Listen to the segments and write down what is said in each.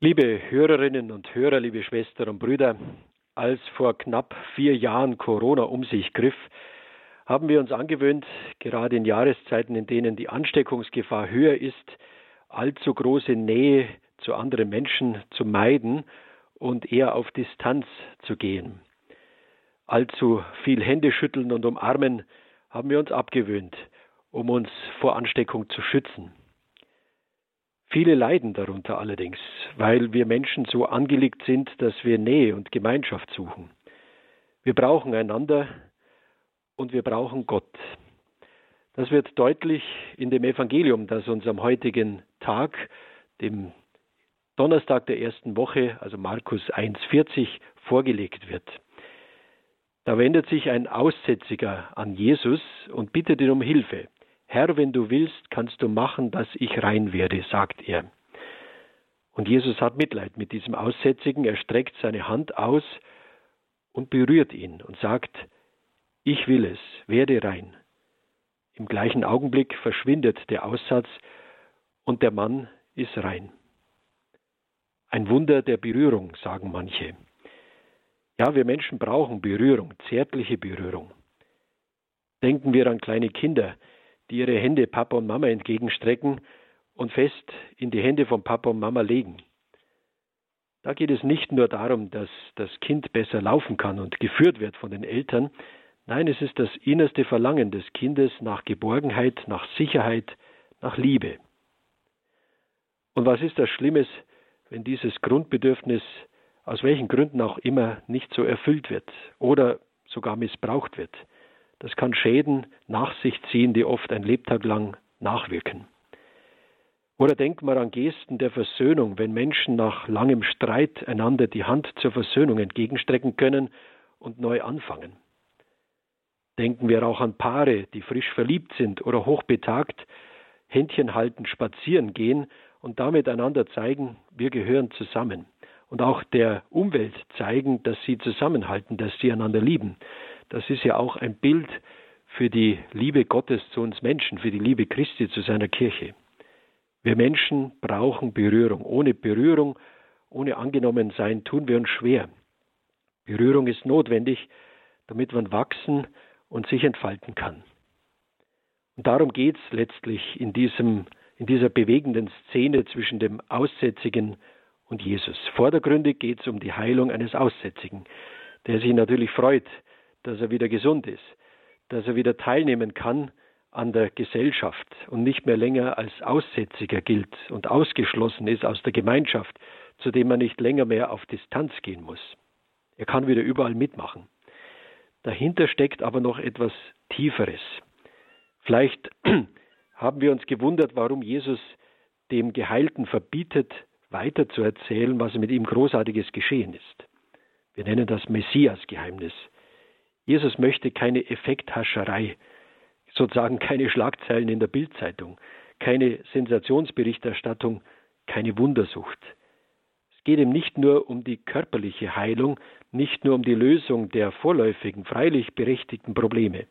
Liebe Hörerinnen und Hörer, liebe Schwestern und Brüder, als vor knapp vier Jahren Corona um sich griff, haben wir uns angewöhnt, gerade in Jahreszeiten, in denen die Ansteckungsgefahr höher ist, allzu große Nähe zu anderen Menschen zu meiden und eher auf Distanz zu gehen. Allzu viel Hände schütteln und umarmen haben wir uns abgewöhnt, um uns vor Ansteckung zu schützen. Viele leiden darunter allerdings, weil wir Menschen so angelegt sind, dass wir Nähe und Gemeinschaft suchen. Wir brauchen einander und wir brauchen Gott. Das wird deutlich in dem Evangelium, das uns am heutigen Tag, dem Donnerstag der ersten Woche, also Markus 1,40, vorgelegt wird. Da wendet sich ein Aussätziger an Jesus und bittet ihn um Hilfe. Herr, wenn du willst, kannst du machen, dass ich rein werde, sagt er. Und Jesus hat Mitleid mit diesem Aussätzigen, er streckt seine Hand aus und berührt ihn und sagt, ich will es, werde rein. Im gleichen Augenblick verschwindet der Aussatz und der Mann ist rein. Ein Wunder der Berührung, sagen manche. Ja, wir Menschen brauchen Berührung, zärtliche Berührung. Denken wir an kleine Kinder, die ihre Hände Papa und Mama entgegenstrecken und fest in die Hände von Papa und Mama legen. Da geht es nicht nur darum, dass das Kind besser laufen kann und geführt wird von den Eltern, nein, es ist das innerste Verlangen des Kindes nach Geborgenheit, nach Sicherheit, nach Liebe. Und was ist das Schlimmes, wenn dieses Grundbedürfnis aus welchen Gründen auch immer nicht so erfüllt wird oder sogar missbraucht wird? Das kann Schäden nach sich ziehen, die oft ein Lebtag lang nachwirken. Oder denkt man an Gesten der Versöhnung, wenn Menschen nach langem Streit einander die Hand zur Versöhnung entgegenstrecken können und neu anfangen. Denken wir auch an Paare, die frisch verliebt sind oder hochbetagt, Händchen halten, spazieren gehen und damit einander zeigen, wir gehören zusammen. Und auch der Umwelt zeigen, dass sie zusammenhalten, dass sie einander lieben. Das ist ja auch ein Bild für die Liebe Gottes zu uns Menschen, für die Liebe Christi zu seiner Kirche. Wir Menschen brauchen Berührung. Ohne Berührung, ohne angenommen sein, tun wir uns schwer. Berührung ist notwendig, damit man wachsen und sich entfalten kann. Und darum geht es letztlich in, diesem, in dieser bewegenden Szene zwischen dem Aussätzigen und Jesus. Vordergründig geht es um die Heilung eines Aussätzigen, der sich natürlich freut, dass er wieder gesund ist, dass er wieder teilnehmen kann an der Gesellschaft und nicht mehr länger als Aussätziger gilt und ausgeschlossen ist aus der Gemeinschaft, zu dem er nicht länger mehr auf Distanz gehen muss. Er kann wieder überall mitmachen. Dahinter steckt aber noch etwas Tieferes. Vielleicht haben wir uns gewundert, warum Jesus dem Geheilten verbietet, weiterzuerzählen, was mit ihm Großartiges geschehen ist. Wir nennen das Messias-Geheimnis. Jesus möchte keine Effekthascherei, sozusagen keine Schlagzeilen in der Bildzeitung, keine Sensationsberichterstattung, keine Wundersucht. Es geht ihm nicht nur um die körperliche Heilung, nicht nur um die Lösung der vorläufigen, freilich berechtigten Probleme,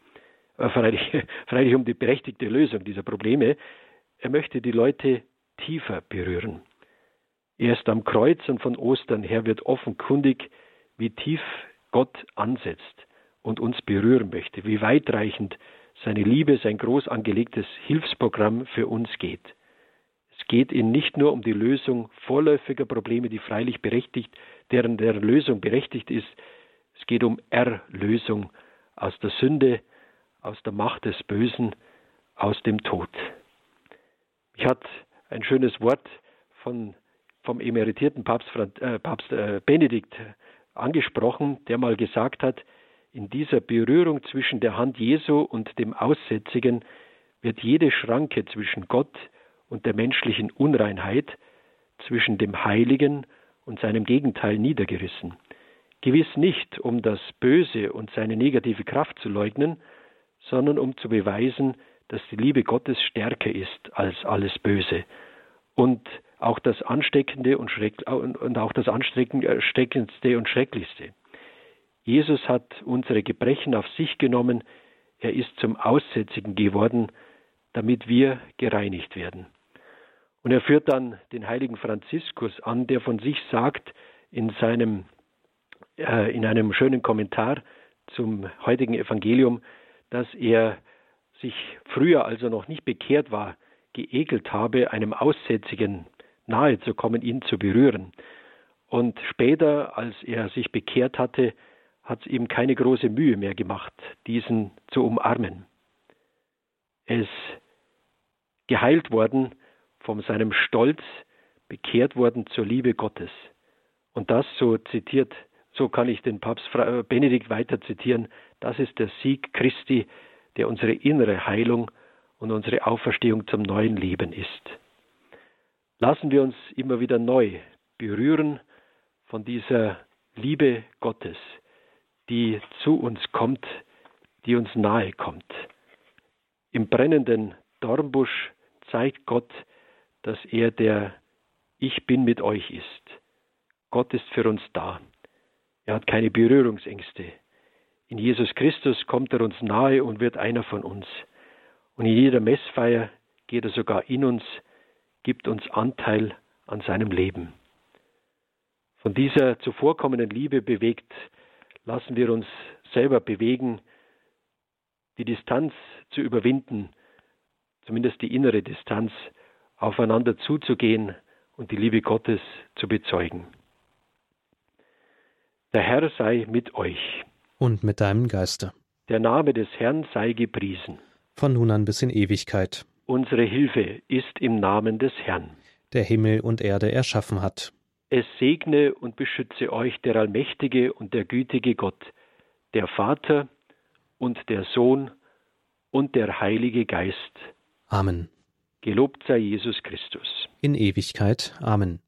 äh, freilich, freilich um die berechtigte Lösung dieser Probleme. Er möchte die Leute tiefer berühren. Erst am Kreuz und von Ostern her wird offenkundig, wie tief Gott ansetzt und uns berühren möchte, wie weitreichend seine Liebe, sein groß angelegtes Hilfsprogramm für uns geht. Es geht ihm nicht nur um die Lösung vorläufiger Probleme, die freilich berechtigt, deren deren Lösung berechtigt ist. Es geht um Erlösung aus der Sünde, aus der Macht des Bösen, aus dem Tod. Ich hat ein schönes Wort von, vom emeritierten Papst, äh, Papst äh, Benedikt angesprochen, der mal gesagt hat, in dieser Berührung zwischen der Hand Jesu und dem Aussätzigen wird jede Schranke zwischen Gott und der menschlichen Unreinheit, zwischen dem Heiligen und seinem Gegenteil niedergerissen. Gewiss nicht, um das Böse und seine negative Kraft zu leugnen, sondern um zu beweisen, dass die Liebe Gottes stärker ist als alles Böse und auch das Ansteckende und, und auch das Ansteckendste und Schrecklichste. Jesus hat unsere Gebrechen auf sich genommen, er ist zum Aussätzigen geworden, damit wir gereinigt werden. Und er führt dann den heiligen Franziskus an, der von sich sagt in seinem äh, in einem schönen Kommentar zum heutigen Evangelium, dass er sich früher, als er noch nicht bekehrt war, geekelt habe, einem Aussätzigen nahe zu kommen, ihn zu berühren. Und später, als er sich bekehrt hatte, hat es ihm keine große Mühe mehr gemacht, diesen zu umarmen. Er ist geheilt worden von seinem Stolz, bekehrt worden zur Liebe Gottes. Und das, so zitiert, so kann ich den Papst Benedikt weiter zitieren, das ist der Sieg Christi, der unsere innere Heilung und unsere Auferstehung zum neuen Leben ist. Lassen wir uns immer wieder neu berühren von dieser Liebe Gottes, die zu uns kommt, die uns nahe kommt. Im brennenden Dornbusch zeigt Gott, dass er der Ich bin mit euch ist. Gott ist für uns da. Er hat keine Berührungsängste. In Jesus Christus kommt er uns nahe und wird einer von uns. Und in jeder Messfeier geht er sogar in uns, gibt uns Anteil an seinem Leben. Von dieser zuvorkommenden Liebe bewegt, lassen wir uns selber bewegen, die Distanz zu überwinden, zumindest die innere Distanz, aufeinander zuzugehen und die Liebe Gottes zu bezeugen. Der Herr sei mit euch und mit deinem Geiste. Der Name des Herrn sei gepriesen. Von nun an bis in Ewigkeit. Unsere Hilfe ist im Namen des Herrn. Der Himmel und Erde erschaffen hat. Es segne und beschütze euch der allmächtige und der gütige Gott, der Vater und der Sohn und der Heilige Geist. Amen. Gelobt sei Jesus Christus. In Ewigkeit. Amen.